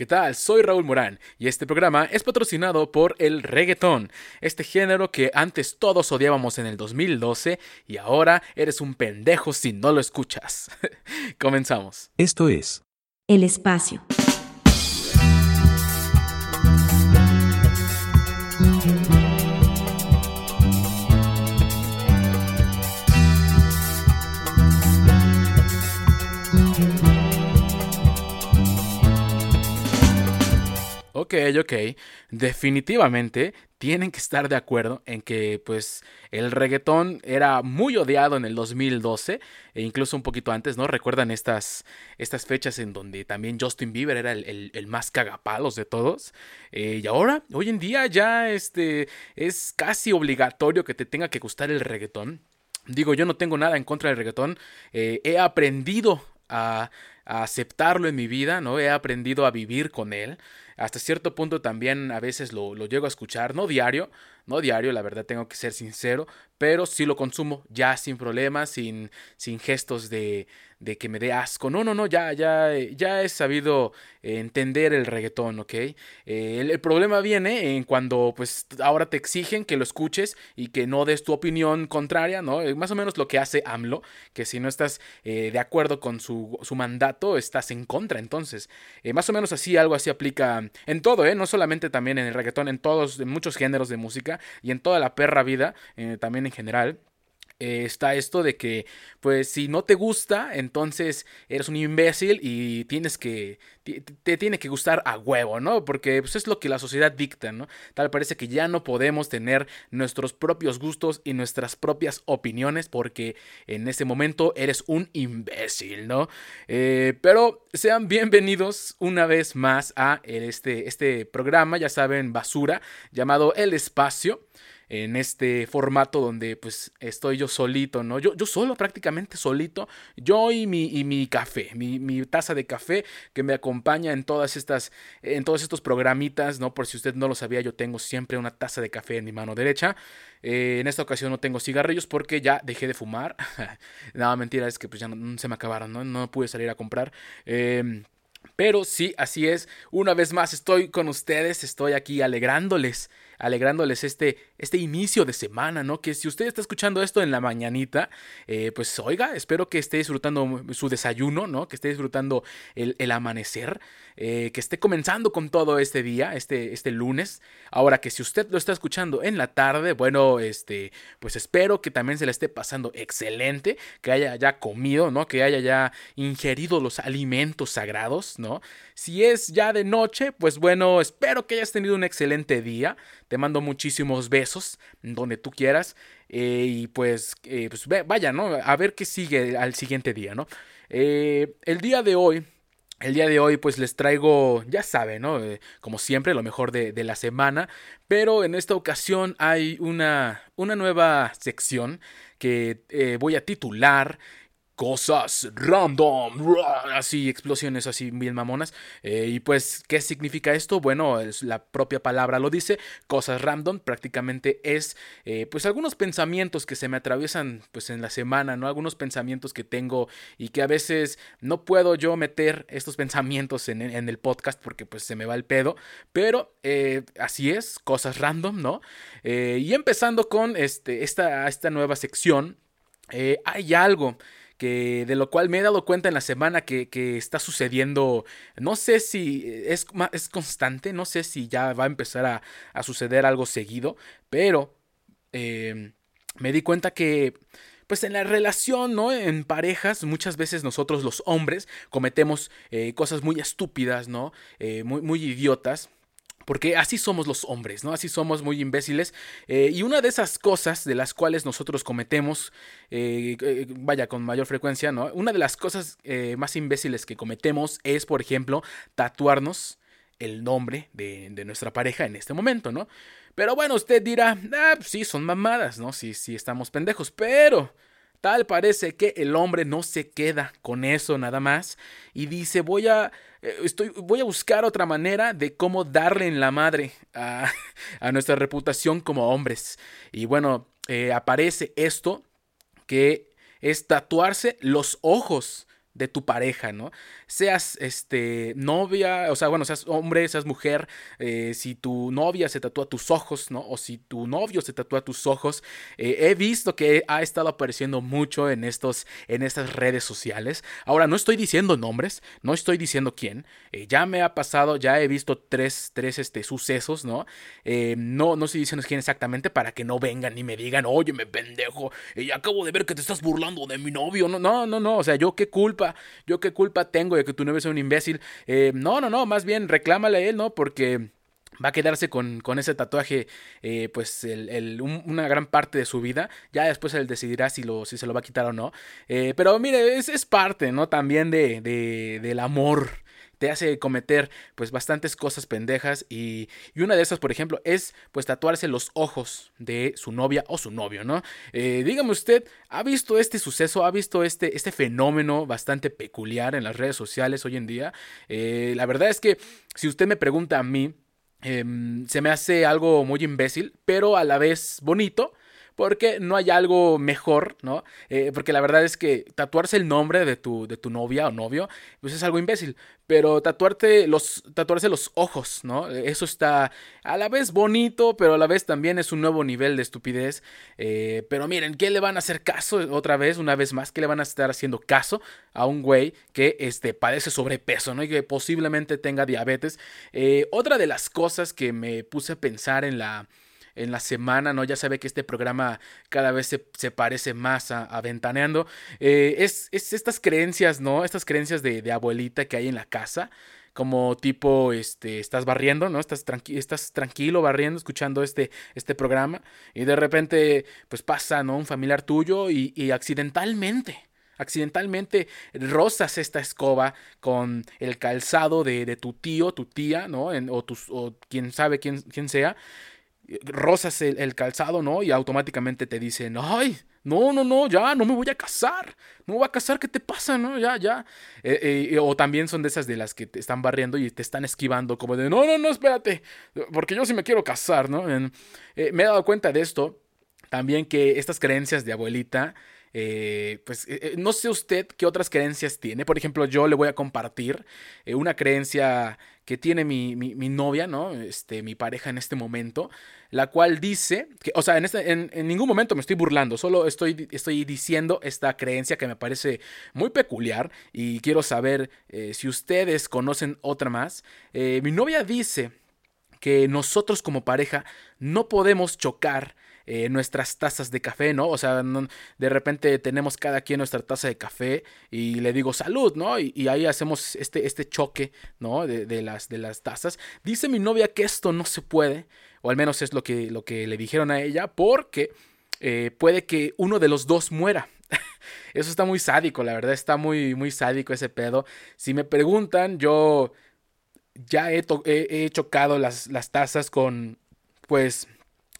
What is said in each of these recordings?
¿Qué tal? Soy Raúl Morán y este programa es patrocinado por el reggaetón, este género que antes todos odiábamos en el 2012 y ahora eres un pendejo si no lo escuchas. Comenzamos. Esto es El espacio. Ok, ok. Definitivamente tienen que estar de acuerdo en que pues el reggaetón era muy odiado en el 2012 e incluso un poquito antes, ¿no? Recuerdan estas, estas fechas en donde también Justin Bieber era el, más cagapalos de todos. Eh, y ahora, hoy en día ya este, es casi obligatorio que te tenga que gustar el reggaetón. Digo, yo no tengo nada en contra del reggaetón. Eh, he aprendido a, aceptarlo en mi vida, ¿no? He aprendido a vivir con él hasta cierto punto también a veces lo, lo, llego a escuchar, no diario, no diario, la verdad tengo que ser sincero, pero sí lo consumo ya sin problemas, sin, sin gestos de, de que me dé asco. No, no, no, ya, ya, ya he sabido entender el reggaetón, ¿ok? Eh, el, problema viene en cuando pues ahora te exigen que lo escuches y que no des tu opinión contraria, ¿no? Eh, más o menos lo que hace AMLO, que si no estás eh, de acuerdo con su, su, mandato, estás en contra. Entonces, más o menos así, algo así aplica en todo, ¿eh? No solamente también en el reggaetón, en todos, en muchos géneros de música y en toda la perra vida, también en general. Eh, está esto de que, pues, si no te gusta, entonces eres un imbécil y tienes que, te, tiene que gustar a huevo, ¿no? Porque pues, es lo que la sociedad dicta, ¿no? Tal parece que ya no podemos tener nuestros propios gustos y nuestras propias opiniones porque en ese momento eres un imbécil, ¿no? Eh, pero sean bienvenidos una vez más a este, este programa, ya saben, basura, llamado El Espacio en este formato donde pues estoy yo solito, ¿no? Yo, yo solo, prácticamente solito, yo y mi, y mi café, mi, mi, taza de café que me acompaña en todas estas, en todos estos programitas, ¿no? Por si usted no lo sabía, yo tengo siempre una taza de café en mi mano derecha. Eh, en esta ocasión no tengo cigarrillos porque ya dejé de fumar. Nada, mentira, es que pues ya no, se me acabaron, ¿no? No pude salir a comprar. Eh, pero sí, así es. Una vez más estoy con ustedes, estoy aquí alegrándoles alegrándoles este, este inicio de semana, ¿no? Que si usted está escuchando esto en la mañanita, eh, pues oiga, espero que esté disfrutando su desayuno, ¿no? Que esté disfrutando el, amanecer, eh, que esté comenzando con todo este día, este, este lunes. Ahora que si usted lo está escuchando en la tarde, bueno, este, pues espero que también se le esté pasando excelente, que haya ya comido, ¿no? Que haya ya ingerido los alimentos sagrados, ¿no? Si es ya de noche, pues bueno, espero que hayas tenido un excelente día. Te mando muchísimos besos donde tú quieras. Eh, y pues, eh, pues vaya, ¿no? A ver qué sigue al siguiente día, ¿no? Eh, el día de hoy. El día de hoy pues les traigo, ya saben, ¿no? como siempre, lo mejor de, la semana. Pero en esta ocasión hay una, una nueva sección que voy a titular cosas random, así explosiones así bien mamonas. Eh, y pues, ¿qué significa esto? Bueno, es, la propia palabra lo dice, cosas random prácticamente es eh, pues algunos pensamientos que se me atraviesan pues en la semana, ¿no? Algunos pensamientos que tengo y que a veces no puedo yo meter estos pensamientos en, el podcast porque pues se me va el pedo, pero eh, así es, cosas random, ¿no? y empezando con este, esta, esta nueva sección, hay algo que de lo cual me he dado cuenta en la semana que, está sucediendo, no sé si es, es, constante, no sé si ya va a empezar a, suceder algo seguido, pero em, me di cuenta que pues en la relación, ¿no? En parejas, muchas veces nosotros los hombres cometemos eh, cosas muy estúpidas, ¿no? Eh, muy, muy idiotas. Porque así somos los hombres, ¿no? Así somos muy imbéciles. Eh, y una de esas cosas de las cuales nosotros cometemos, eh, eh, vaya, con mayor frecuencia, ¿no? Una de las cosas más imbéciles que cometemos es, por ejemplo, tatuarnos el nombre de, nuestra pareja en este momento, ¿no? Pero bueno, usted dirá, ah, pues sí, son mamadas, ¿no? Sí, sí, estamos pendejos, pero... Tal parece que el hombre no se queda con eso nada más y dice voy a eh, estoy, voy a buscar otra manera de cómo darle en la madre a, nuestra reputación como hombres. Y bueno, eh, aparece esto que es tatuarse los ojos de tu pareja, ¿no? Seas este novia, o sea, bueno, seas hombre, seas mujer, eh, si tu novia se tatúa tus ojos, ¿no? O si tu novio se tatúa tus ojos, eh, he visto que ha estado apareciendo mucho en estos, en estas redes sociales. Ahora, no estoy diciendo nombres, no estoy diciendo quién, eh, ya me ha pasado, ya he visto tres, tres este, sucesos, ¿no? no, no estoy diciendo quién exactamente para que no vengan y me digan, oye, me pendejo, y acabo de ver que te estás burlando de mi novio, no, no, no, no, o sea, yo qué culpa yo qué culpa tengo de que tu novio sea un imbécil. Eh, no, no, no, más bien reclámale a él, ¿no? Porque va a quedarse con, ese tatuaje eh, pues una gran parte de su vida. Ya después él decidirá si, lo, si se lo va a quitar o no. Eh, pero mire, es, es, parte, ¿no? También de, de, del amor te hace cometer pues bastantes cosas pendejas y, una de esas, por ejemplo, es pues tatuarse los ojos de su novia o su novio, ¿no? Eh, dígame usted, ¿ha visto este suceso? ¿Ha visto este, este fenómeno bastante peculiar en las redes sociales hoy en día? Eh, la verdad es que si usted me pregunta a mí, em, se me hace algo muy imbécil, pero a la vez bonito porque no hay algo mejor, ¿no? Eh, porque la verdad es que tatuarse el nombre de tu, de tu novia o novio, pues es algo imbécil, pero tatuarte los, tatuarse los ojos, ¿no? Eso está a la vez bonito, pero a la vez también es un nuevo nivel de estupidez. Eh, pero miren, ¿qué le van a hacer caso otra vez, una vez más? ¿Qué le van a estar haciendo caso a un güey que este, padece sobrepeso, ¿no? Y que posiblemente tenga diabetes. Eh, otra de las cosas que me puse a pensar en la en la semana, ¿no? Ya sabe que este programa cada vez se, parece más a, Ventaneando. Eh, es, estas creencias, ¿no? Estas creencias de, abuelita que hay en la casa como tipo, este, estás barriendo, ¿no? Estás, estás tranquilo barriendo, escuchando este, este programa y de repente, pues pasa, ¿no? Un familiar tuyo y, accidentalmente, accidentalmente rozas esta escoba con el calzado de, tu tío, tu tía, ¿no? o, tus, o quien sabe quién, quién sea, rozas el, calzado, ¿no? Y automáticamente te dicen, ay, no, no, no, ya, no me voy a casar, no me voy a casar, ¿qué te pasa, no? Ya, ya. Eh, eh, o también son de esas de las que te están barriendo y te están esquivando, como de, no, no, no, espérate, porque yo sí me quiero casar, ¿no? Eh, me he dado cuenta de esto, también que estas creencias de abuelita, pues no sé usted qué otras creencias tiene. Por ejemplo, yo le voy a compartir una creencia que tiene mi, mi, novia, ¿no? Este, mi pareja en este momento, la cual dice, que, o sea, en, este, en, ningún momento me estoy burlando, solo estoy, estoy diciendo esta creencia que me parece muy peculiar y quiero saber eh, si ustedes conocen otra más. Eh, mi novia dice que nosotros como pareja no podemos chocar eh, nuestras tazas de café, ¿no? O sea, de repente tenemos cada quien nuestra taza de café y le digo salud, ¿no? Y, ahí hacemos este, este choque, ¿no? De, las, de las tazas. Dice mi novia que esto no se puede, o al menos es lo que, lo que le dijeron a ella, porque eh, puede que uno de los dos muera. Eso está muy sádico, la verdad, está muy, muy sádico ese pedo. Si me preguntan, yo ya he, he chocado las, las tazas con, pues,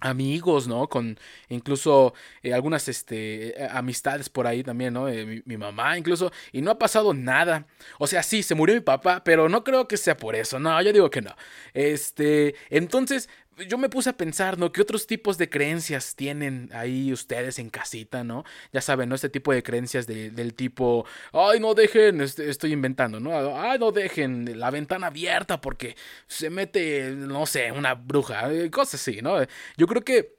amigos, ¿no? Con incluso eh, algunas este, eh, amistades por ahí también, ¿no? Eh, mi, mamá incluso, y no ha pasado nada. O sea, sí, se murió mi papá, pero no creo que sea por eso, no, yo digo que no. Este, entonces, yo me puse a pensar, ¿no? ¿Qué otros tipos de creencias tienen ahí ustedes en casita, ¿no? Ya saben, ¿no? Este tipo de creencias del tipo, ay, no dejen, este, estoy inventando, ¿no? Ay, no dejen la ventana abierta porque se mete, no sé, una bruja, eh, cosas así, ¿no? Yo creo que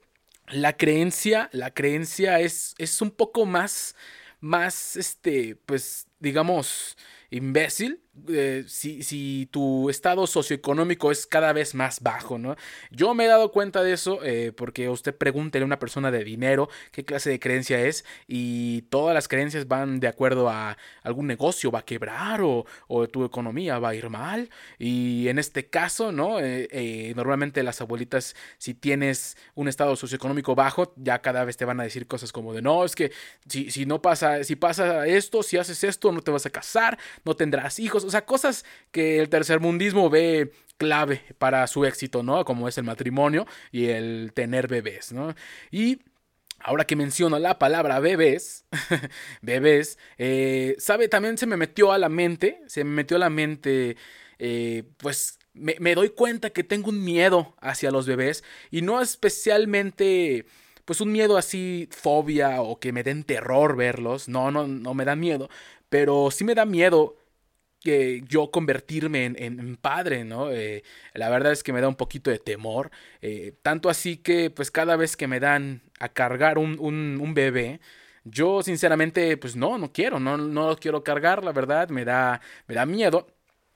la creencia, la creencia es, es un poco más, más, este, pues, digamos, imbécil eh, si, si, tu estado socioeconómico es cada vez más bajo, ¿no? Yo me he dado cuenta de eso eh, porque usted pregúntele a una persona de dinero qué clase de creencia es y todas las creencias van de acuerdo a algún negocio va a quebrar o, o tu economía va a ir mal y en este caso, ¿no? Eh, normalmente las abuelitas si tienes un estado socioeconómico bajo ya cada vez te van a decir cosas como de no, es que si, si no pasa, si pasa esto, si haces esto no te vas a casar, no tendrás hijos, o sea, cosas que el tercermundismo ve clave para su éxito, ¿no? Como es el matrimonio y el tener bebés, ¿no? Y Ahora que menciono la palabra bebés, bebés, eh, ¿sabe? También se me metió a la mente, se me metió a la mente, eh, pues me, me, doy cuenta que tengo un miedo hacia los bebés y no especialmente, pues un miedo así, fobia o que me den terror verlos, no, no, no me da miedo, pero sí me da miedo que yo convertirme en, padre, ¿no? Eh, la verdad es que me da un poquito de temor, eh, tanto así que pues cada vez que me dan a cargar un, un, un bebé, yo sinceramente pues no, no quiero, no, no lo quiero cargar, la verdad, me da, me da miedo.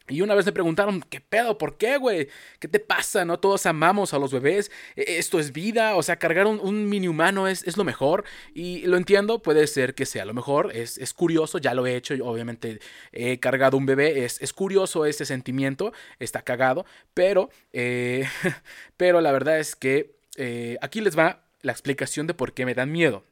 Y una vez me preguntaron, ¿qué pedo? ¿Por qué, güey? ¿Qué te pasa? ¿No? Todos amamos a los bebés. E, esto es vida. O sea, cargar un, mini humano es, es, lo mejor. Y lo entiendo, puede ser que sea lo mejor. Es, es curioso, ya lo he hecho. obviamente he cargado un bebé. Es, es curioso ese sentimiento. Está cagado. Pero, eh, pero la verdad es que eh, aquí les va la explicación de por qué me dan miedo.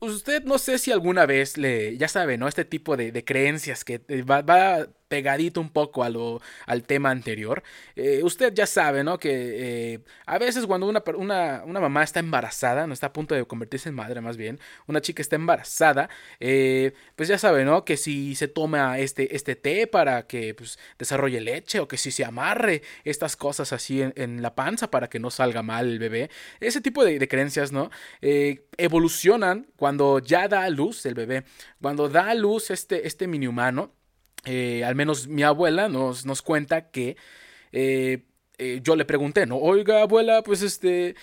Usted no sé si alguna vez le, ya sabe, ¿no? Este tipo de, creencias que va, va, pegadito un poco a lo, al tema anterior. Eh, usted ya sabe, ¿no? Que eh, a veces cuando una, una, una, mamá está embarazada, no está a punto de convertirse en madre más bien, una chica está embarazada, pues ya sabe, ¿no? Que si se toma este, este té para que pues, desarrolle leche o que si se amarre estas cosas así en, la panza para que no salga mal el bebé, ese tipo de, de creencias, ¿no? evolucionan cuando ya da a luz el bebé, cuando da a luz este, este mini humano, eh, al menos mi abuela nos, nos cuenta que eh, eh, yo le pregunté, ¿no? Oiga, abuela, pues este...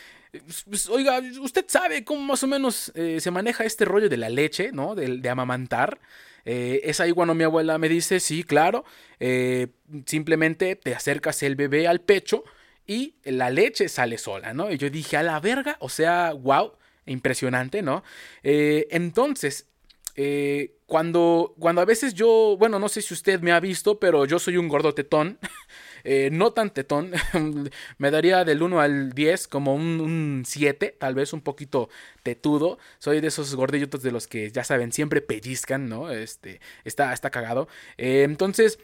Pues, oiga, usted sabe cómo más o menos se maneja este rollo de la leche, ¿no? De, de amamantar. es ahí cuando mi abuela me dice, sí, claro, simplemente te acercas el bebé al pecho y la leche sale sola, ¿no? Y yo dije, a la verga, o sea, wow, impresionante, ¿no? Entonces, eh, cuando, cuando a veces yo, bueno, no sé si usted me ha visto, pero yo soy un gordo tetón. Eh, no tan tetón, me daría del 1 al 10 como un, 7, tal vez un poquito tetudo. Soy de esos gordillotos de los que ya saben, siempre pellizcan, ¿no? Este, está, está cagado. entonces,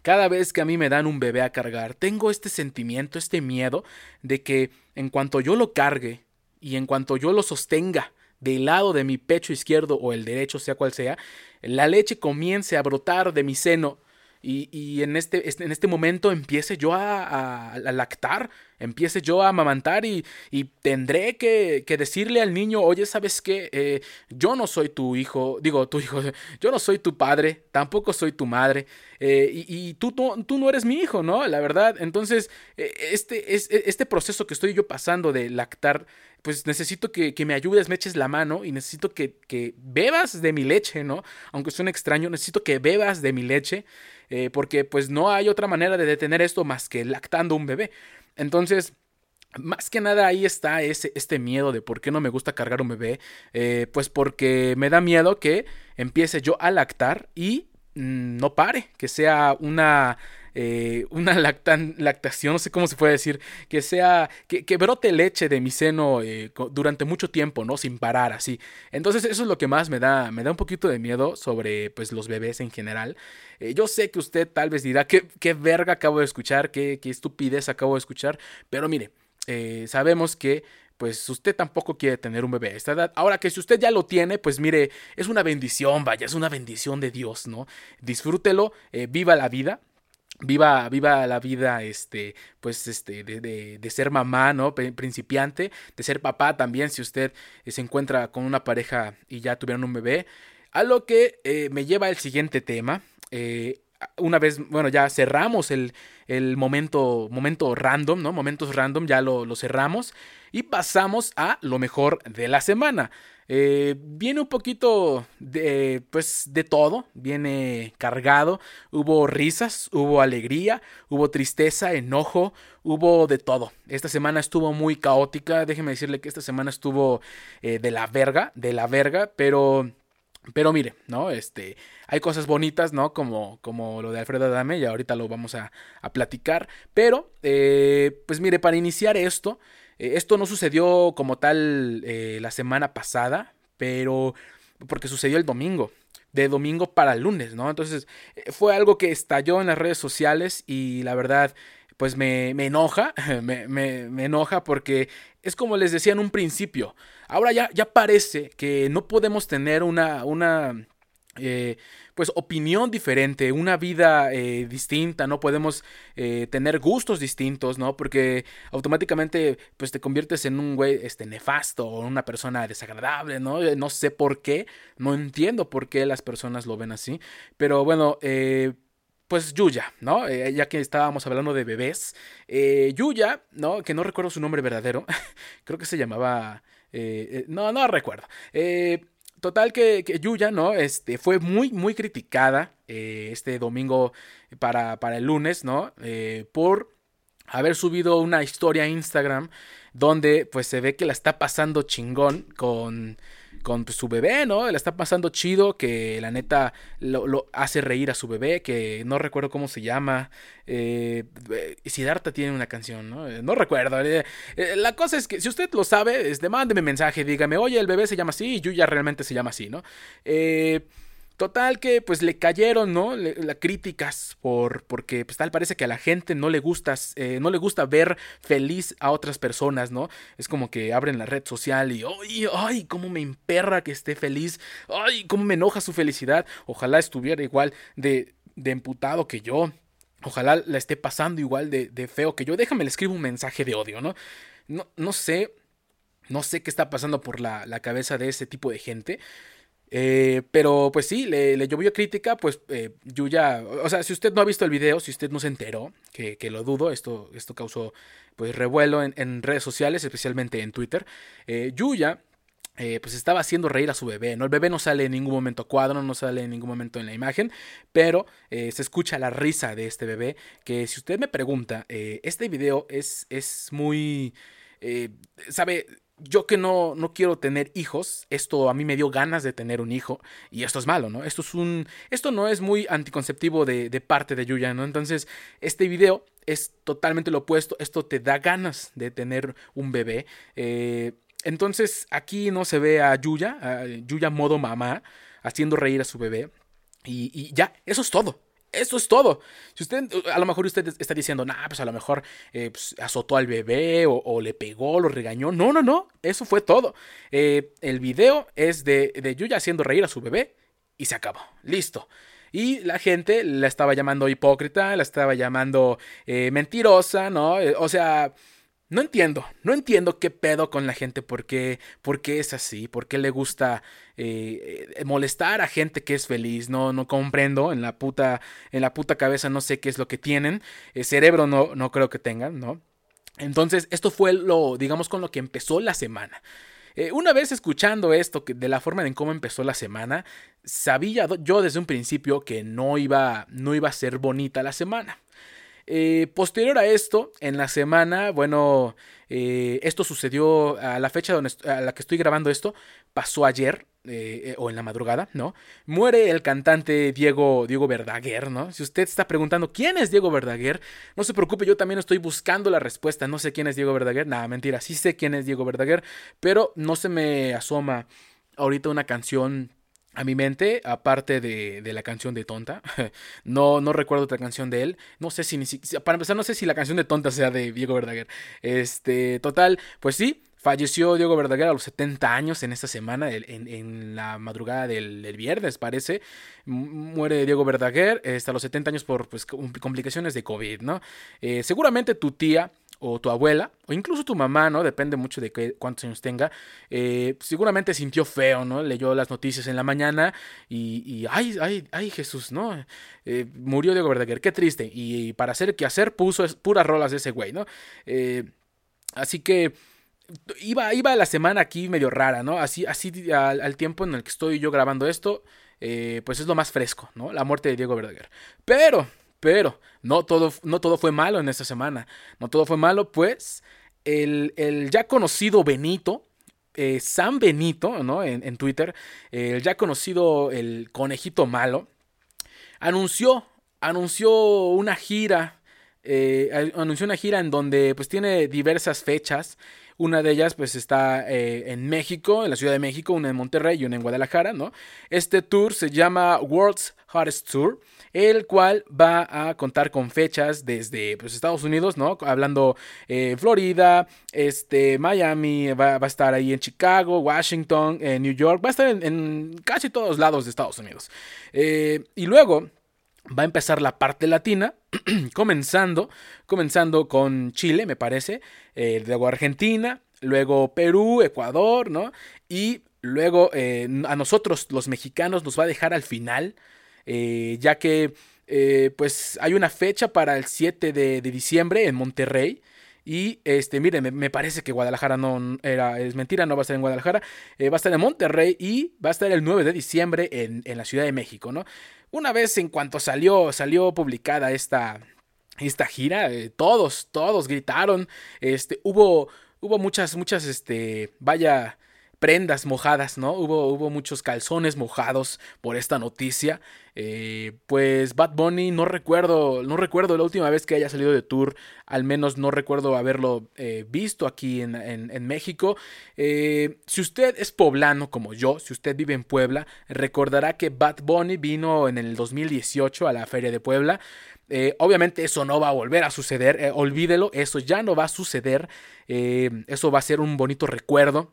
cada vez que a mí me dan un bebé a cargar, tengo este sentimiento, este miedo de que en cuanto yo lo cargue, y en cuanto yo lo sostenga del lado de mi pecho izquierdo o el derecho, sea cual sea, la leche comience a brotar de mi seno y, en, este, en este momento empiece yo a, lactar, empiece yo a amamantar y, tendré que, decirle al niño, oye, ¿sabes qué? Eh, yo no soy tu hijo, digo, tu hijo, yo no soy tu padre, tampoco soy tu madre, eh, y, tú, tú, no eres mi hijo, ¿no? La verdad, entonces, eh, este, este proceso que estoy yo pasando de lactar, pues necesito que, me ayudes, me eches la mano y necesito que, que bebas de mi leche, ¿no? Aunque suene extraño, necesito que bebas de mi leche. Eh, porque pues no hay otra manera de detener esto más que lactando un bebé. Entonces, más que nada ahí está ese, este miedo de por qué no me gusta cargar un bebé. Eh, pues porque me da miedo que empiece yo a lactar y mm, no pare, que sea una eh, una lactación, no sé cómo se puede decir, que sea, que, brote leche de mi seno eh, durante mucho tiempo, ¿no? Sin parar, así. Entonces eso es lo que más me da, me da un poquito de miedo sobre, pues, los bebés en general. Eh, yo sé que usted tal vez dirá, ¿qué, qué verga acabo de escuchar? ¿Qué, qué estupidez acabo de escuchar? Pero mire, sabemos que pues usted tampoco quiere tener un bebé a esta edad. Ahora que si usted ya lo tiene, pues mire, es una bendición, vaya, es una bendición de Dios, ¿no? Disfrútelo, viva la vida. Viva, viva la vida, este, pues, este, de, de, ser mamá, ¿no? Principiante, de ser papá también, si usted eh, se encuentra con una pareja y ya tuvieron un bebé. A lo que eh, me lleva el siguiente tema. Eh, una vez, bueno, ya cerramos el, el, momento, momento random, ¿no? Momentos random, ya lo, lo cerramos. Y pasamos a lo mejor de la semana. Eh, viene un poquito de, pues, de todo, viene cargado, hubo risas, hubo alegría, hubo tristeza, enojo, hubo de todo. Esta semana estuvo muy caótica, déjeme decirle que esta semana estuvo eh, de la verga, de la verga, pero... Pero mire, ¿no? Este, hay cosas bonitas, ¿no? Como, como lo de Alfredo Adame, y ahorita lo vamos a, a platicar. Pero, eh, pues mire, para iniciar esto, eh, esto no sucedió como tal eh, la semana pasada, pero porque sucedió el domingo, de domingo para lunes, ¿no? Entonces eh, fue algo que estalló en las redes sociales y la verdad, pues me, enoja, me, me, enoja porque es como les decía en un principio, ahora ya, ya parece que no podemos tener una, una eh, pues opinión diferente, una vida eh, distinta, no podemos eh, tener gustos distintos, ¿no? Porque automáticamente pues te conviertes en un güey este, nefasto o una persona desagradable, ¿no? No sé por qué, no entiendo por qué las personas lo ven así, pero bueno, pues Yuya, ¿no? ya que estábamos hablando de bebés, Yuya, ¿no? Que no recuerdo su nombre verdadero, creo que se llamaba... no, no recuerdo. Eh, Total que, Yuya, ¿no? Este, fue muy, muy criticada eh, este domingo para, para, el lunes, ¿no? Eh, por haber subido una historia a Instagram donde pues se ve que la está pasando chingón con con su bebé, ¿no? La está pasando chido, que la neta lo, hace reír a su bebé, que no recuerdo cómo se llama. Eh, eh Siddhartha tiene una canción, ¿no? Eh, no recuerdo. Eh, la cosa es que si usted lo sabe, este, mándeme mensaje, dígame, oye, el bebé se llama así y Yuya realmente se llama así, ¿no? Eh Total que pues le cayeron, ¿no? Las críticas por porque pues tal parece que a la gente no le gusta eh, no le gusta ver feliz a otras personas, ¿no? Es como que abren la red social y ay, ay, cómo me emperra que esté feliz. Ay, cómo me enoja su felicidad. Ojalá estuviera igual de de emputado que yo. Ojalá la esté pasando igual de, de feo que yo. Déjame le escribo un mensaje de odio, ¿no? No, no sé. No sé qué está pasando por la, la cabeza de ese tipo de gente. Eh, pero pues sí, le, le, llovió crítica, pues eh, Yuya, o sea, si usted no ha visto el video, si usted no se enteró, que, que lo dudo, esto, esto causó pues revuelo en, redes sociales, especialmente en Twitter, eh, Yuya eh, pues estaba haciendo reír a su bebé, ¿no? El bebé no sale en ningún momento a cuadro, no sale en ningún momento en la imagen, pero eh, se escucha la risa de este bebé, que si usted me pregunta, eh, este video es, es muy... ¿Sabe? Yo que no, no quiero tener hijos, esto a mí me dio ganas de tener un hijo y esto es malo, ¿no? Esto es un, esto no es muy anticonceptivo de, de parte de Yuya, ¿no? Entonces, este video es totalmente lo opuesto, esto te da ganas de tener un bebé. Eh, entonces, aquí no se ve a Yuya, a Yuya modo mamá, haciendo reír a su bebé. Y, y ya, eso es todo. Eso es todo. Si usted, a lo mejor usted está diciendo, nah, pues a lo mejor eh, pues, azotó al bebé o, le pegó, lo regañó. No, no, no. Eso fue todo. Eh, el video es de, de Yuya haciendo reír a su bebé y se acabó. Listo. Y la gente la estaba llamando hipócrita, la estaba llamando eh, mentirosa, ¿no? o sea, no entiendo, no entiendo qué pedo con la gente, por qué, por qué es así, por qué le gusta eh, eh, molestar a gente que es feliz, no, no comprendo, en la puta, en la puta cabeza no sé qué es lo que tienen, el eh, cerebro no, no creo que tengan, ¿no? Entonces, esto fue lo, digamos, con lo que empezó la semana. una vez escuchando esto, de la forma en cómo empezó la semana, sabía yo desde un principio que no iba, no iba a ser bonita la semana. Eh, posterior a esto, en la semana, bueno, eh, esto sucedió a la fecha donde, a la que estoy grabando esto, pasó ayer, eh, o en la madrugada, ¿no? Muere el cantante Diego, Diego Verdaguer, ¿no? Si usted está preguntando quién es Diego Verdaguer, no se preocupe, yo también estoy buscando la respuesta, no sé quién es Diego Verdaguer, nada, mentira, sí sé quién es Diego Verdaguer, pero no se me asoma ahorita una canción a mi mente, aparte de, de, la canción de Tonta. No, no recuerdo otra canción de él. No sé si ni Para empezar, no sé si la canción de Tonta sea de Diego Verdaguer. Este, total, pues sí, falleció Diego Verdaguer a los 70 años en esta semana, en, en la madrugada del, viernes, parece. Muere Diego Verdaguer hasta los 70 años por pues, complicaciones de COVID, ¿no? Eh, seguramente tu tía o tu abuela, o incluso tu mamá, ¿no? Depende mucho de qué, cuántos años tenga. Eh, seguramente sintió feo, ¿no? Leyó las noticias en la mañana y, ay, ay, ay, Jesús, ¿no? Eh, murió Diego Verdaguer, qué triste. Y, para hacer qué hacer puso puras rolas de ese güey, ¿no? Eh, así que iba, iba la semana aquí medio rara, ¿no? Así, así al, tiempo en el que estoy yo grabando esto, pues es lo más fresco, ¿no? La muerte de Diego Verdaguer. Pero pero no todo, no todo fue malo en esta semana. No todo fue malo, pues el, ya conocido Benito, eh, San Benito, ¿no? En, Twitter, el ya conocido el conejito malo, anunció, anunció una gira eh, anunció una gira en donde pues tiene diversas fechas. Una de ellas pues está eh, en México, en la Ciudad de México, una en Monterrey y una en Guadalajara, ¿no? Este tour se llama World's Hardest Tour, el cual va a contar con fechas desde pues, Estados Unidos, ¿no? Hablando eh, Florida, este, Miami, va, a estar ahí en Chicago, Washington, New York, va a estar en, casi todos lados de Estados Unidos. y luego va a empezar la parte latina, comenzando, comenzando con Chile, me parece, eh, luego Argentina, luego Perú, Ecuador, ¿no? Y luego eh, a nosotros, los mexicanos, nos va a dejar al final, eh, ya que pues hay una fecha para el 7 de, diciembre en Monterrey. Y este, miren, me, parece que Guadalajara no era, es mentira, no va a estar en Guadalajara, va a estar en Monterrey y va a estar el 9 de diciembre en, en la Ciudad de México, ¿no? Una vez en cuanto salió, salió publicada esta, esta gira, eh, todos, todos gritaron, este, hubo, hubo muchas, muchas, este, vaya, prendas mojadas, ¿no? Hubo, hubo muchos calzones mojados por esta noticia. Eh, pues Bad Bunny, no recuerdo, no recuerdo la última vez que haya salido de tour, al menos no recuerdo haberlo eh, visto aquí en, México. Eh, si usted es poblano como yo, si usted vive en Puebla, recordará que Bad Bunny vino en el 2018 a la Feria de Puebla. obviamente eso no va a volver a suceder, olvídelo, eso ya no va a suceder, eso va a ser un bonito recuerdo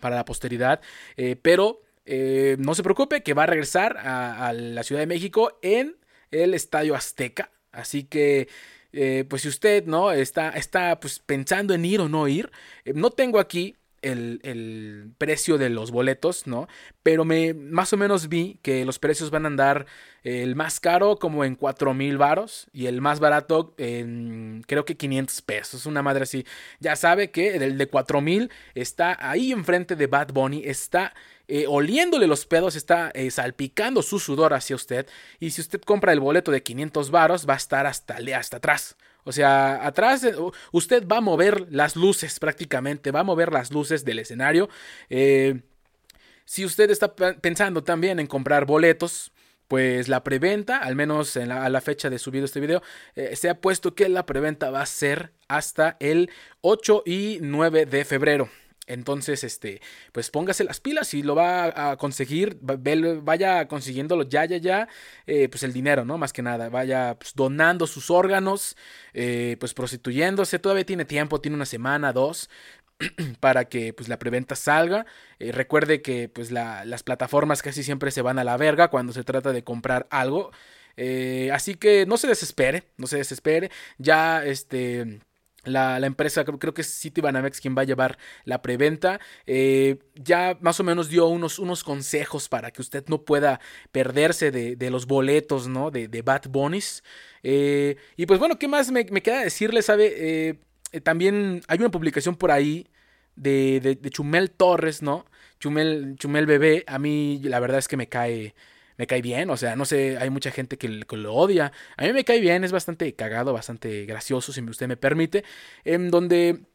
para la posteridad. Eh, pero eh, no se preocupe que va a regresar a, la Ciudad de México en el Estadio Azteca. Así que, eh, pues si usted no está, está pues, pensando en ir o no ir, no tengo aquí el, precio de los boletos, ¿no? Pero me más o menos vi que los precios van a andar el más caro como en 4 mil varos y el más barato en creo que 500 pesos, una madre así. Ya sabe que el de 4 mil está ahí enfrente de Bad Bunny, está eh, oliéndole los pedos, está eh, salpicando su sudor hacia usted. Y si usted compra el boleto de 500 varos, va a estar hasta, hasta atrás. O sea, atrás usted va a mover las luces prácticamente, va a mover las luces del escenario. Eh, si usted está pensando también en comprar boletos, pues la preventa, al menos en la, a la fecha de subido este video, eh, se ha puesto que la preventa va a ser hasta el 8 y 9 de febrero. Entonces, este, pues póngase las pilas y lo va a conseguir, vaya consiguiéndolo ya, ya, ya, eh, pues el dinero, ¿no? Más que nada, vaya pues, donando sus órganos, eh, pues prostituyéndose, todavía tiene tiempo, tiene una semana, dos, para que pues la preventa salga. Eh, recuerde que pues las plataformas casi siempre se van a la verga cuando se trata de comprar algo. así que no se desespere, no se desespere. Ya este la, empresa, creo, que es Citibanamex quien va a llevar la preventa. Eh, ya más o menos dio unos, unos, consejos para que usted no pueda perderse de, los boletos, ¿no? De, Bad Bunnies. Eh, y pues bueno, ¿qué más me, queda decirle? ¿Sabe? Eh, también hay una publicación por ahí de, de, Chumel Torres, ¿no? Chumel, Chumel Bebé. A mí la verdad es que me cae me cae bien, o sea, no sé, hay mucha gente que, lo odia. A mí me cae bien, es bastante cagado, bastante gracioso, si usted me permite, en donde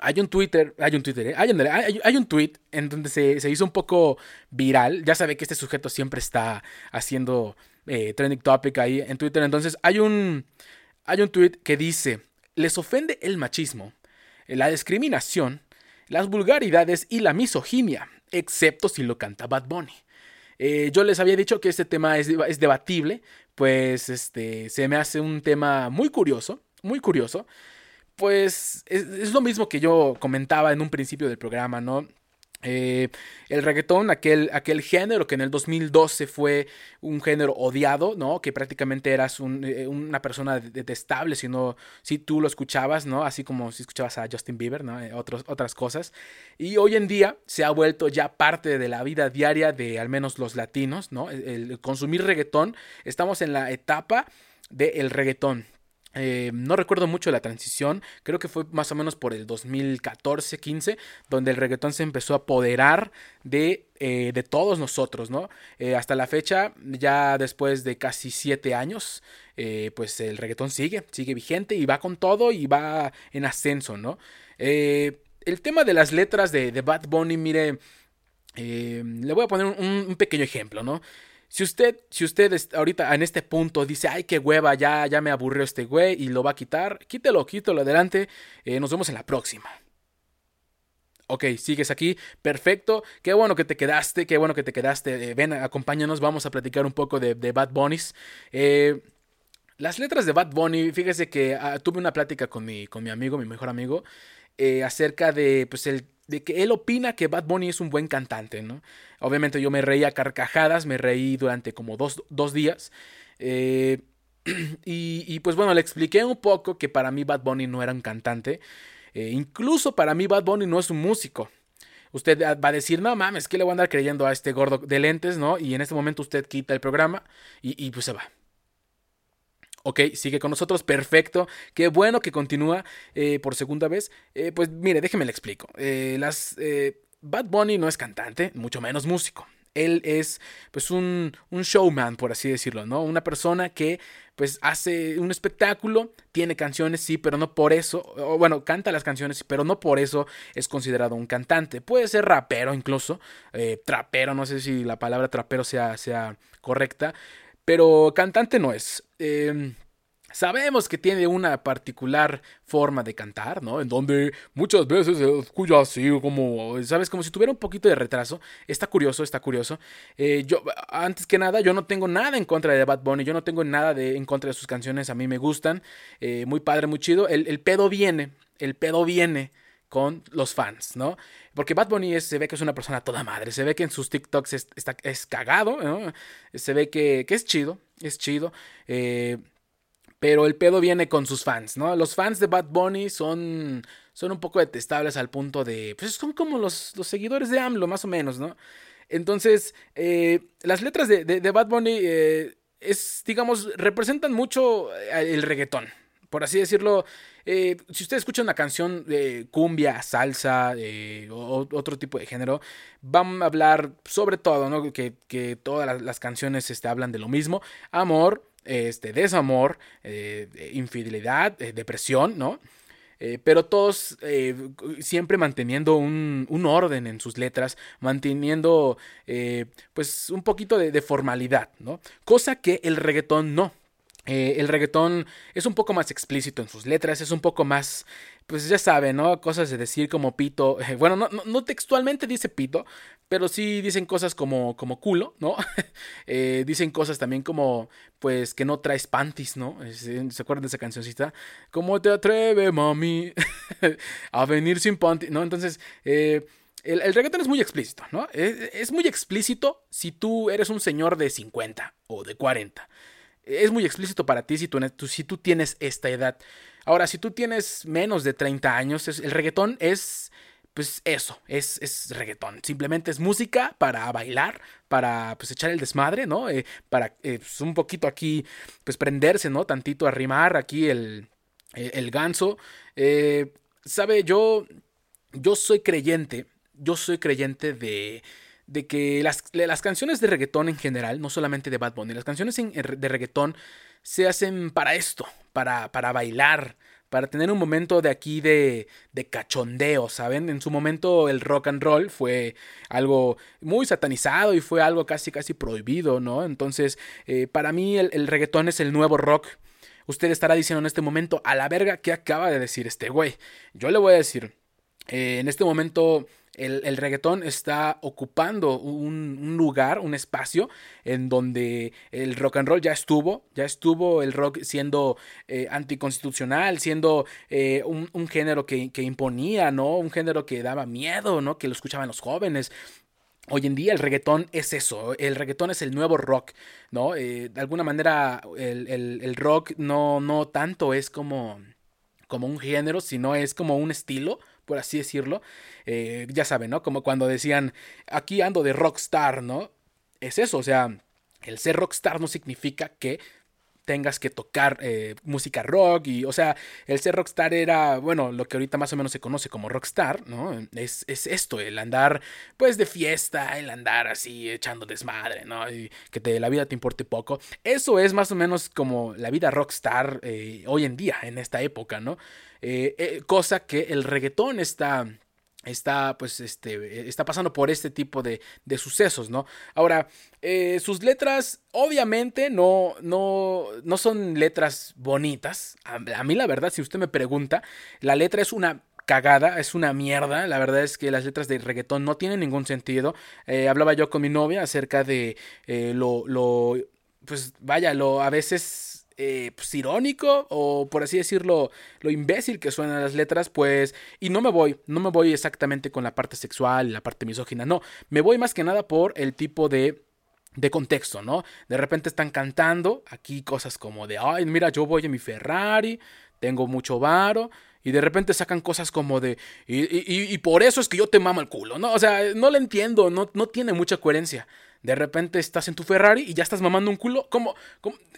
hay un Twitter, hay un Twitter, ¿eh? hay, un, hay, un tweet en donde se, hizo un poco viral. Ya sabe que este sujeto siempre está haciendo eh, trending topic ahí en Twitter. Entonces hay un, hay un tweet que dice: Les ofende el machismo, la discriminación, las vulgaridades y la misoginia, excepto si lo canta Bad Bunny. Eh, yo les había dicho que este tema es, debatible, pues este, se me hace un tema muy curioso, muy curioso. Pues es, lo mismo que yo comentaba en un principio del programa, ¿no? Eh, el reggaetón, aquel, aquel género que en el 2012 fue un género odiado, ¿no? Que prácticamente eras eh, una persona detestable si, no, si tú lo escuchabas, ¿no? Así como si escuchabas a Justin Bieber, ¿no? Eh, otras cosas. Y hoy en día se ha vuelto ya parte de la vida diaria de al menos los latinos, ¿no? el consumir reggaetón. Estamos en la etapa del reggaetón. Eh, no recuerdo mucho la transición, creo que fue más o menos por el 2014-15, donde el reggaetón se empezó a apoderar de, eh, de todos nosotros, ¿no? Eh, hasta la fecha, ya después de casi siete años, pues el reggaetón sigue, sigue vigente y va con todo y va en ascenso, ¿no? el tema de las letras de, Bad Bunny, mire, le voy a poner un pequeño ejemplo, ¿no? Si usted, si usted ahorita en este punto dice, ay, qué hueva, ya, ya me aburrió este güey y lo va a quitar, quítelo, quítelo adelante. Eh, nos vemos en la próxima. Ok, sigues aquí. Perfecto. Qué bueno que te quedaste. Qué bueno que te quedaste. Eh, ven, acompáñanos. Vamos a platicar un poco de, Bad Bunnies. Eh, las letras de Bad Bunny, fíjese que ah, tuve una plática con mi, con mi amigo, mi mejor amigo, acerca de, pues, el, de que él opina que Bad Bunny es un buen cantante, ¿no? Obviamente yo me reí a carcajadas, me reí durante como dos, días. y, y, pues bueno, le expliqué un poco que para mí Bad Bunny no era un cantante. Eh, incluso para mí Bad Bunny no es un músico. Usted va a decir, no mames, ¿qué le voy a andar creyendo a este gordo de lentes, no? Y en este momento usted quita el programa y, pues se va. Ok, sigue con nosotros, perfecto. Qué bueno que continúa eh, por segunda vez. Eh, pues mire, déjeme le explico. las, Bad Bunny no es cantante, mucho menos músico él es pues un, un, showman, por así decirlo, ¿no? Una persona que pues hace un espectáculo, tiene canciones, sí, pero no por eso, bueno, canta las canciones, pero no por eso es considerado un cantante. Puede ser rapero incluso, eh, trapero, no sé si la palabra trapero sea, sea correcta, pero cantante no es. Eh, Sabemos que tiene una particular forma de cantar, ¿no? En donde muchas veces se escucha así, como, ¿sabes? Como si tuviera un poquito de retraso. Está curioso, está curioso. Eh, yo, antes que nada, yo no tengo nada en contra de Bad Bunny, yo no tengo nada de, en contra de sus canciones, a mí me gustan. Eh, muy padre, muy chido. El, pedo viene, el pedo viene con los fans, ¿no? Porque Bad Bunny se ve que es una persona toda madre, se ve que en sus TikToks es, está, es cagado. Se ve que es chido, es chido. Eh, pero el pedo viene con sus fans, ¿no? Los fans de Bad Bunny son, son un poco detestables al punto de, pues son como los, los seguidores de AMLO, más o menos, ¿no? Entonces, eh, las letras de, de, Bad Bunny es, digamos, representan mucho eh, el reggaetón, por así decirlo. Eh, si usted escucha una canción de cumbia, salsa o otro tipo de género, van a hablar sobre todo, ¿no? Que, todas las, canciones este, hablan de lo mismo. Amor, este, desamor, eh, infidelidad, eh, depresión, ¿no? Eh, pero todos siempre manteniendo un, orden en sus letras, manteniendo pues un poquito de, de, formalidad, ¿no? Cosa que el reggaetón no. El reggaetón es un poco más explícito en sus letras, es un poco más pues ya saben, ¿no? Cosas de decir como pito. bueno, no, no, textualmente dice pito, pero sí dicen cosas como, como culo, ¿no? Eh, dicen cosas también como, pues, que no traes panties, ¿no? ¿Se acuerdan de esa cancioncita? ¿Cómo te atreve, mami, a venir sin panties? ¿No? Entonces, eh, el, reggaetón es muy explícito, ¿no? Es, es muy explícito si tú eres un señor de 50 o de 40 es muy explícito para ti si tú, si tú tienes esta edad. Ahora, si tú tienes menos de 30 años, el reggaetón es, pues eso, es, es, reggaetón. Simplemente es música para bailar, para pues echar el desmadre, ¿no? Eh, para eh, pues, un poquito aquí, pues prenderse, ¿no? Tantito arrimar aquí el, eh, el ganso. Sabe, yo, yo soy creyente, yo soy creyente de de que las, las, canciones de reggaetón en general, no solamente de Bad Bunny, las canciones de reggaetón se hacen para esto, para, para bailar, para tener un momento de aquí de, de, cachondeo, ¿saben? En su momento el rock and roll fue algo muy satanizado y fue algo casi casi prohibido, ¿no? Entonces, eh, para mí el, el, reggaetón es el nuevo rock. Usted estará diciendo en este momento, a la verga, ¿qué acaba de decir este güey? Yo le voy a decir, eh, en este momento el, reggaetón está ocupando un, lugar, un espacio en donde el rock and roll ya estuvo, ya estuvo el rock siendo eh, anticonstitucional, siendo eh, un, género que, imponía, ¿no? Un género que daba miedo, ¿no? Que lo escuchaban los jóvenes. Hoy en día el reggaetón es eso, el reggaetón es el nuevo rock, ¿no? de alguna manera el, el, rock no, no tanto es como, como un género, sino es como un estilo, por así decirlo. Eh, ya saben, ¿no? Como cuando decían, aquí ando de rockstar, ¿no? Es eso, o sea, el ser rockstar no significa que tengas que tocar eh, música rock y, o sea, el ser rockstar era, bueno, lo que ahorita más o menos se conoce como rockstar, ¿no? Es, es esto, el andar, pues, de fiesta, el andar así echando desmadre, ¿no? Y que te, la vida te importe poco. Eso es más o menos como la vida rockstar eh, hoy en día, en esta época, ¿no? Eh, cosa que el reggaetón está está pues este está pasando por este tipo de, de sucesos no ahora eh, sus letras obviamente no no no son letras bonitas a, mí la verdad si usted me pregunta la letra es una cagada, es una mierda. La verdad es que las letras de reggaetón no tienen ningún sentido. Eh, hablaba yo con mi novia acerca de eh, lo, lo, pues vaya, lo a veces eh, pues, irónico o por así decirlo, lo imbécil que suenan las letras, pues, y no me voy, no me voy exactamente con la parte sexual, la parte misógina, no, me voy más que nada por el tipo de de contexto, ¿no? De repente están cantando aquí cosas como de, ay, mira, yo voy en mi Ferrari, tengo mucho varo, y de repente sacan cosas como de, y, y, y, por eso es que yo te mamo el culo, ¿no? O sea, no lo entiendo, no, no tiene mucha coherencia. De repente estás en tu Ferrari y ya estás mamando un culo. ¿Cómo,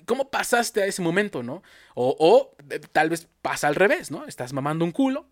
cómo, pasaste a ese momento, no? O, o, eh, tal vez pasa al revés, ¿no? Estás mamando un culo.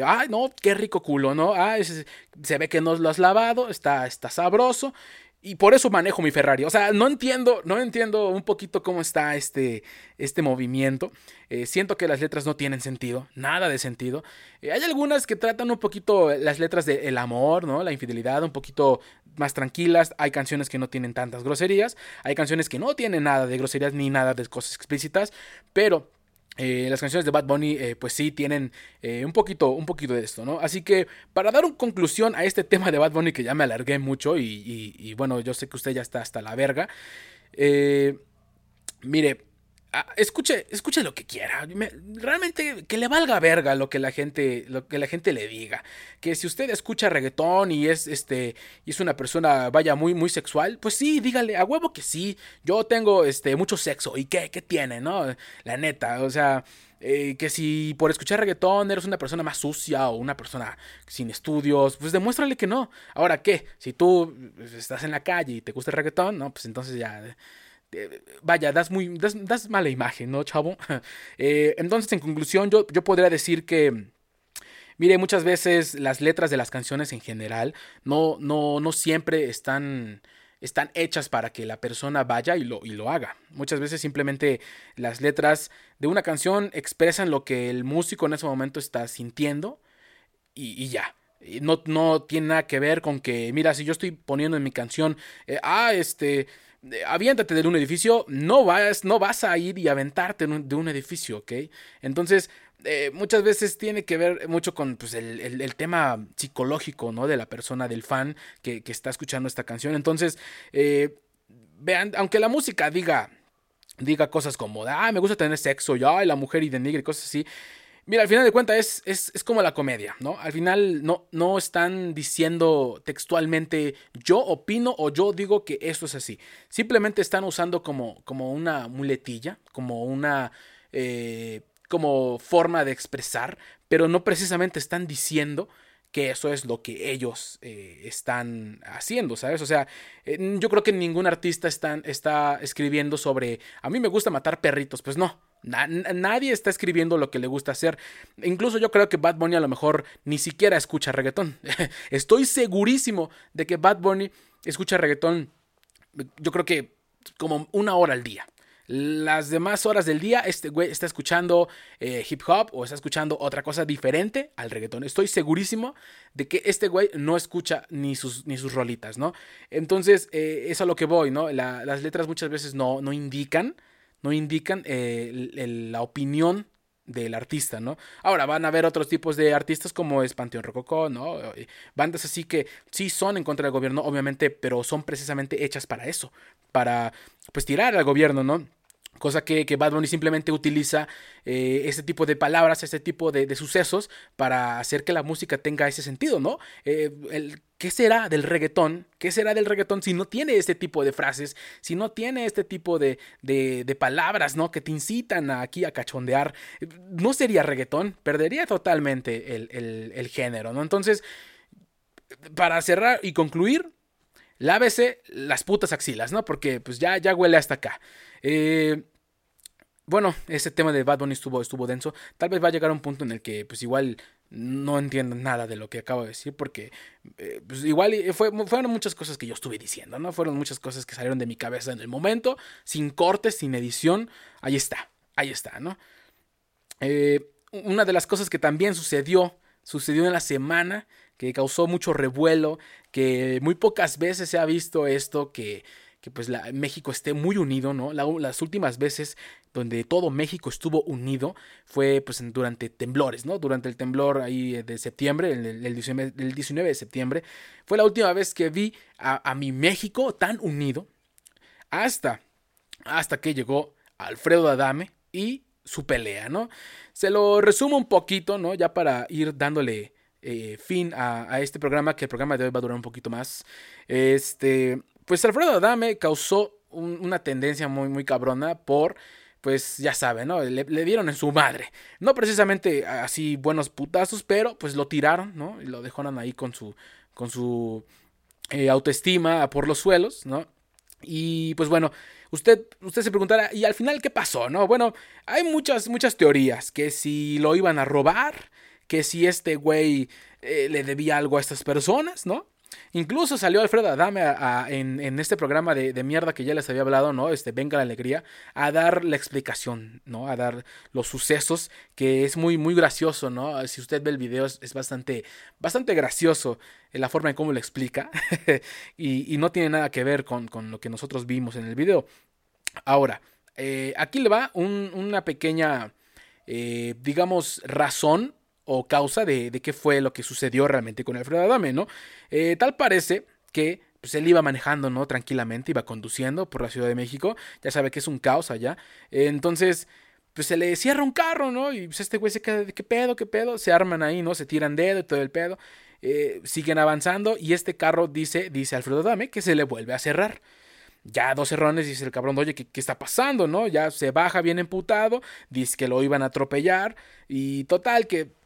Ay, no, qué rico culo, ¿no? Ah, se ve que no lo has lavado, está, está sabroso. Y por eso manejo mi Ferrari. O sea, no entiendo, no entiendo un poquito cómo está este, este movimiento. Eh, siento que las letras no tienen sentido, nada de sentido. Eh, hay algunas que tratan un poquito las letras del amor, ¿no? La infidelidad, un poquito más tranquilas. Hay canciones que no tienen tantas groserías. Hay canciones que no tienen nada de groserías ni nada de cosas explícitas. Pero eh, las canciones de Bad Bunny, eh, pues sí, tienen eh, un, poquito, un poquito de esto, ¿no? Así que para dar una conclusión a este tema de Bad Bunny, que ya me alargué mucho y, bueno, yo sé que usted ya está hasta la verga, mire, Ah, escuche, escuche lo que quiera. realmente que le valga verga lo que la gente, lo que la gente le diga. Que si usted escucha reggaetón y es este y es una persona vaya muy muy sexual, pues sí, dígale a huevo que sí. Yo tengo este mucho sexo y qué qué tiene, ¿no? La neta, o sea, eh, que si por escuchar reggaetón eres una persona más sucia o una persona sin estudios, pues demuéstrale que no. Ahora qué, si tú estás en la calle y te gusta el reggaetón, no, pues entonces ya eh, vaya, das, muy, das, mala imagen, ¿no, chavo? Eh, entonces, en conclusión, yo, yo podría decir que... Mire, muchas veces las letras de las canciones en general no, no, no siempre están, están hechas para que la persona vaya y lo, y lo haga. Muchas veces simplemente las letras de una canción expresan lo que el músico en ese momento está sintiendo y, ya. No, no tiene nada que ver con que, mira, si yo estoy poniendo en mi canción, eh, ah, este, aviéntate de un edificio, no vas, no vas a ir y aventarte de un edificio, ¿ok? Entonces, eh, muchas veces tiene que ver mucho con pues, el, tema psicológico, ¿no? De la persona, del fan que, está escuchando esta canción. Entonces, eh, vean, aunque la música diga, diga cosas como, ah, me gusta tener sexo, ya, la mujer y denigre, cosas así. Mira, al final de cuentas es, es, como la comedia, ¿no? Al final no, no están diciendo textualmente yo opino o yo digo que esto es así. Simplemente están usando como, como una muletilla, como una... Eh, como forma de expresar, pero no precisamente están diciendo que eso es lo que ellos eh, están haciendo, ¿sabes? O sea, eh, yo creo que ningún artista está escribiendo sobre, a mí me gusta matar perritos, pues no, nadie está escribiendo lo que le gusta hacer. Incluso yo creo que Bad Bunny a lo mejor ni siquiera escucha reggaetón. Estoy segurísimo de que Bad Bunny escucha reggaetón, yo creo que como una hora al día. Las demás horas del día, este güey está escuchando eh, hip hop o está escuchando otra cosa diferente al reggaetón. Estoy segurísimo de que este güey no escucha ni sus, ni sus rolitas, ¿no? Entonces, eh, es a lo que voy, ¿no? las letras muchas veces no, no indican no indican eh, la opinión del artista, ¿no? Ahora van a haber otros tipos de artistas como es Panteón Rococó, ¿no? Bandas así que sí son en contra del gobierno, obviamente, pero son precisamente hechas para eso, para pues tirar al gobierno, ¿no? Cosa que, que, Bad Bunny simplemente utiliza eh, tipo de palabras, este tipo de, sucesos para hacer que la música tenga ese sentido, ¿no? Eh, el, ¿Qué será del reggaetón? ¿Qué será del reggaetón si no tiene este tipo de frases? Si no tiene este tipo de, de, palabras, ¿no? Que te incitan aquí a cachondear. No sería reggaetón, perdería totalmente el, el, el género, ¿no? Entonces, para cerrar y concluir, lávese las putas axilas, ¿no? Porque pues ya, ya huele hasta acá. Eh, bueno, ese tema de Bad Bunny estuvo, estuvo denso. Tal vez va a llegar a un punto en el que, pues igual no entiendan nada de lo que acabo de decir, porque eh, pues igual fue, fueron muchas cosas que yo estuve diciendo, ¿no? Fueron muchas cosas que salieron de mi cabeza en el momento, sin cortes, sin edición. Ahí está, ahí está, ¿no? Eh, una de las cosas que también sucedió, sucedió en la semana, que causó mucho revuelo, que muy pocas veces se ha visto esto, que, que pues la, México esté muy unido, ¿no? las últimas veces donde todo México estuvo unido fue pues durante temblores, ¿no? Durante el temblor ahí de septiembre, el, el, 19, de septiembre, fue la última vez que vi a, a mi México tan unido hasta, hasta que llegó Alfredo Adame y su pelea, ¿no? Se lo resumo un poquito, ¿no? Ya para ir dándole eh, fin a, este programa, que el programa de hoy va a durar un poquito más. Este, pues Alfredo Adame causó una tendencia muy, muy cabrona por pues ya saben, ¿no? Le, dieron en su madre. No precisamente así buenos putazos, pero pues lo tiraron, ¿no? Y lo dejaron ahí con su, con su eh, autoestima por los suelos, ¿no? Y pues bueno, usted, usted se preguntará, ¿y al final qué pasó? No, bueno, hay muchas, muchas teorías, que si lo iban a robar, que si este güey eh, le debía algo a estas personas, ¿no? Incluso salió Alfredo Adame en, este programa de, mierda que ya les había hablado, ¿no? Este Venga la Alegría, a dar la explicación, ¿no? A dar los sucesos, que es muy, muy gracioso, ¿no? Si usted ve el video, es, bastante, bastante gracioso la forma en cómo lo explica. y, no tiene nada que ver con, lo que nosotros vimos en el video. Ahora, eh, aquí le va una pequeña, eh, digamos, razón o causa de, qué fue lo que sucedió realmente con Alfredo Adame, ¿no? Eh, tal parece que pues él iba manejando, ¿no? Tranquilamente, iba conduciendo por la Ciudad de México, ya sabe que es un caos allá, entonces, pues se le cierra un carro, ¿no? Y pues este güey se queda de qué pedo, qué pedo, se arman ahí, ¿no? Se tiran dedo y todo el pedo, eh, siguen avanzando y este carro dice, dice Alfredo Adame, que se le vuelve a cerrar. Ya dos errores, dice el cabrón, oye, ¿qué, ¿qué, está pasando, no? Ya se baja bien emputado, dice que lo iban a atropellar y total que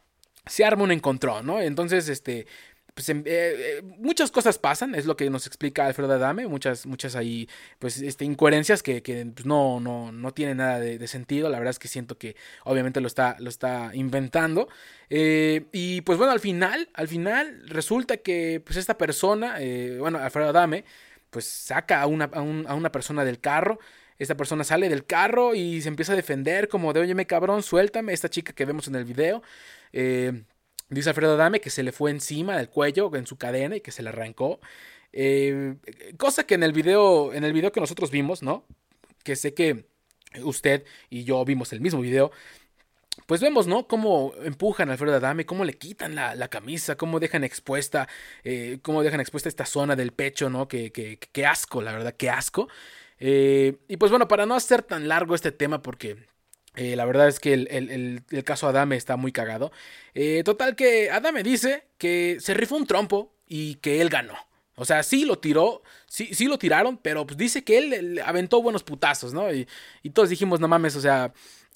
se arma un encontrón, ¿no? Entonces, este, pues em, eh, eh, muchas cosas pasan, es lo que nos explica Alfredo Adame, muchas, muchas ahí, pues, este, incoherencias que, que pues, no, no, no tienen nada de, sentido, la verdad es que siento que obviamente lo está, lo está inventando, eh, y pues bueno, al final, al final resulta que, pues, esta persona, bueno, Alfredo Adame, pues, saca a una, a, una persona del carro, esta persona sale del carro y se empieza a defender como de, oye, me cabrón, suéltame, esta chica que vemos en el video. Eh, dice Alfredo Dame que se le fue encima del cuello, en su cadena, y que se le arrancó. Eh, cosa que en el video, en el video que nosotros vimos, ¿no? Que sé que usted y yo vimos el mismo video. Pues vemos, ¿no? Cómo empujan a Alfredo Adame, cómo le quitan la, camisa, cómo dejan expuesta, eh, cómo dejan expuesta esta zona del pecho, ¿no? Que, que, asco, la verdad, que asco. Y pues bueno, para no hacer tan largo este tema, porque eh, la verdad es que el, caso Adame está muy cagado. Eh, total que Adame dice que se rifó un trompo y que él ganó. O sea, sí lo tiró, sí, sí lo tiraron, pero pues dice que él, aventó buenos putazos, ¿no? Y, todos dijimos, no mames, o sea,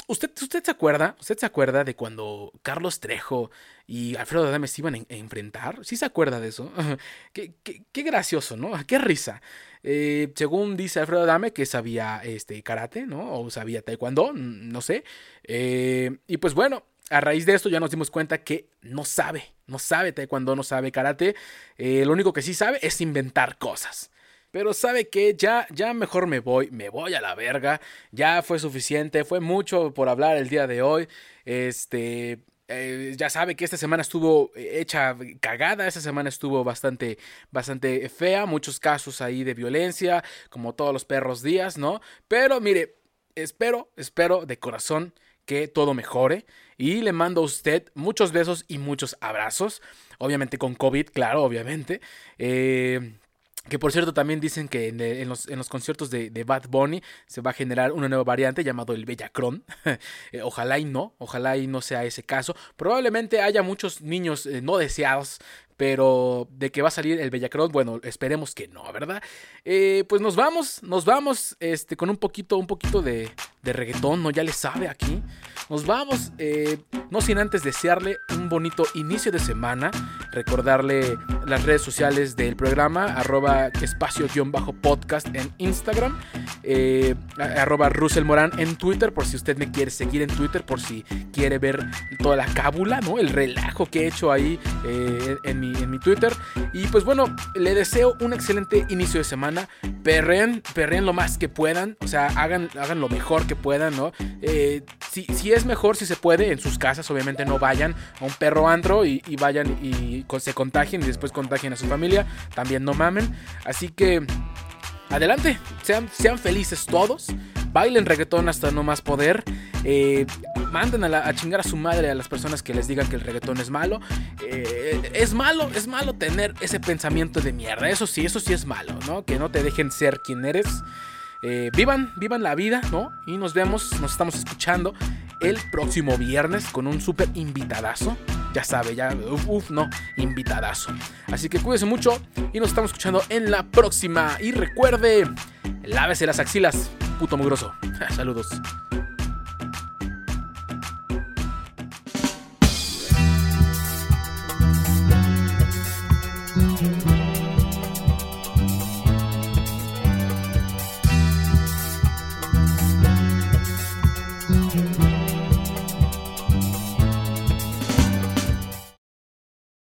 ¿usted, ¿usted se acuerda? ¿Usted se acuerda de cuando Carlos Trejo y Alfredo Adame se iban a, enfrentar? ¿Sí se acuerda de eso? qué, qué, gracioso, ¿no? Qué risa. Eh, según dice Alfredo Adame, que sabía este, karate, ¿no? O sabía taekwondo, no sé. Eh, y pues bueno, a raíz de esto ya nos dimos cuenta que no sabe, no sabe taekwondo, no sabe karate. Eh, lo único que sí sabe es inventar cosas. Pero sabe que ya, ya mejor me voy, me voy a la verga. Ya fue suficiente, fue mucho por hablar el día de hoy. Este, eh, ya sabe que esta semana estuvo eh, hecha cagada, esta semana estuvo bastante, bastante fea, muchos casos ahí de violencia, como todos los perros días, ¿no? Pero mire, espero, espero de corazón que todo mejore y le mando a usted muchos besos y muchos abrazos, obviamente con COVID, claro, obviamente. Eh, que por cierto también dicen que en, los, conciertos de, Bad Bunny se va a generar una nueva variante llamado el Bellacrón. Eh, ojalá y no, ojalá y no sea ese caso. Probablemente haya muchos niños eh, no deseados pero de que va a salir el Bellacrón, bueno, esperemos que no, ¿verdad? Eh, pues nos vamos, nos vamos este, con un poquito, un poquito de, de reggaetón, ¿no? Ya le sabe aquí. Nos vamos, eh, no sin antes desearle un bonito inicio de semana, recordarle las redes sociales del programa, arroba espacio-podcast en Instagram. eh, arroba Russell Morán en Twitter, por si usted me quiere seguir en Twitter, por si quiere ver toda la cábula, ¿no? El relajo que he hecho ahí en, mi, en mi Twitter. Y pues bueno, le deseo un excelente inicio de semana. Perren, perren lo más que puedan, o sea, hagan, hagan lo mejor que puedan, ¿no? Eh, si, si, es mejor, si se puede, en sus casas, obviamente no vayan a un perro andro y, y vayan y se contagien y después contagien a su familia, también no mamen. Así que adelante, sean, sean felices todos. Bailen reggaetón hasta no más poder. Eh, manden a, chingar a su madre a las personas que les digan que el reggaetón es malo. Eh, es malo, es malo tener ese pensamiento de mierda. Eso sí, eso sí es malo, ¿no? Que no te dejen ser quien eres. Eh, vivan, vivan la vida, ¿no? Y nos vemos, nos estamos escuchando el próximo viernes con un súper invitadazo. Ya sabe, ya, uff, no, invitadazo. Así que cuídense mucho y nos estamos escuchando en la próxima. Y recuerde, lávese las axilas, puto mugroso. Saludos.